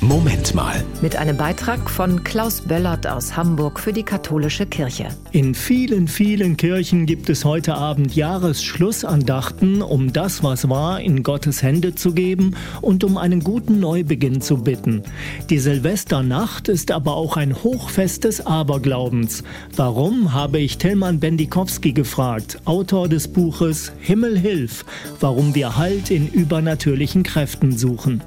Moment mal. Mit einem Beitrag von Klaus Böllert aus Hamburg für die katholische Kirche. In vielen, vielen Kirchen gibt es heute Abend Jahresschlussandachten, um das, was war, in Gottes Hände zu geben und um einen guten Neubeginn zu bitten. Die Silvesternacht ist aber auch ein Hochfest des Aberglaubens. Warum, habe ich Tillmann Bendikowski gefragt, Autor des Buches Himmel hilf, warum wir Halt in übernatürlichen Kräften suchen.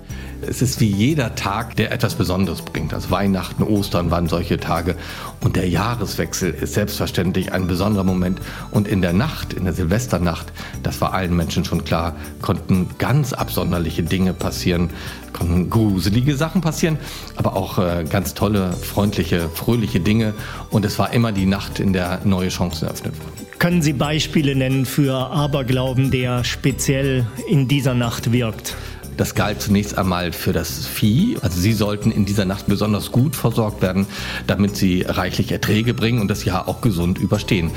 Es ist wie jeder Tag, der etwas Besonderes bringt. Also Weihnachten, Ostern waren solche Tage. Und der Jahreswechsel ist selbstverständlich ein besonderer Moment. Und in der Nacht, in der Silvesternacht, das war allen Menschen schon klar, konnten ganz absonderliche Dinge passieren, konnten gruselige Sachen passieren, aber auch äh, ganz tolle, freundliche, fröhliche Dinge. Und es war immer die Nacht, in der neue Chancen eröffnet wurden. Können Sie Beispiele nennen für Aberglauben, der speziell in dieser Nacht wirkt? Das galt zunächst einmal für das Vieh. Also sie sollten in dieser Nacht besonders gut versorgt werden, damit sie reichlich Erträge bringen und das Jahr auch gesund überstehen.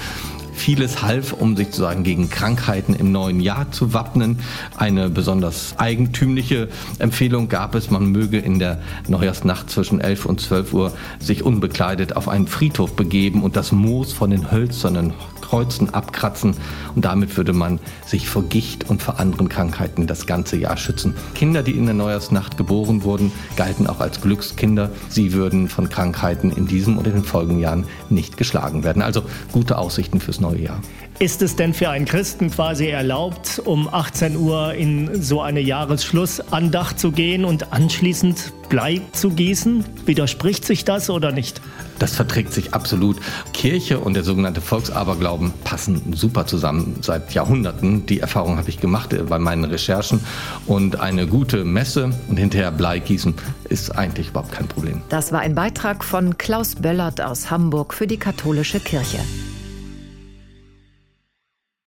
Vieles half, um sich sozusagen gegen Krankheiten im neuen Jahr zu wappnen. Eine besonders eigentümliche Empfehlung gab es, man möge in der Neujahrsnacht zwischen 11 und 12 Uhr sich unbekleidet auf einen Friedhof begeben und das Moos von den hölzernen Kreuzen abkratzen und damit würde man sich vor Gicht und vor anderen Krankheiten das ganze Jahr schützen. Kinder, die in der Neujahrsnacht geboren wurden, galten auch als Glückskinder. Sie würden von Krankheiten in diesem und in den folgenden Jahren nicht geschlagen werden. Also gute Aussichten fürs neue Jahr. Ist es denn für einen Christen quasi erlaubt, um 18 Uhr in so eine Jahresschlussandacht zu gehen und anschließend Blei zu gießen? Widerspricht sich das oder nicht? Das verträgt sich absolut. Kirche und der sogenannte Volksaberglauben passen super zusammen seit Jahrhunderten. Die Erfahrung habe ich gemacht bei meinen Recherchen. Und eine gute Messe und hinterher Blei gießen ist eigentlich überhaupt kein Problem. Das war ein Beitrag von Klaus Böllert aus Hamburg für die katholische Kirche.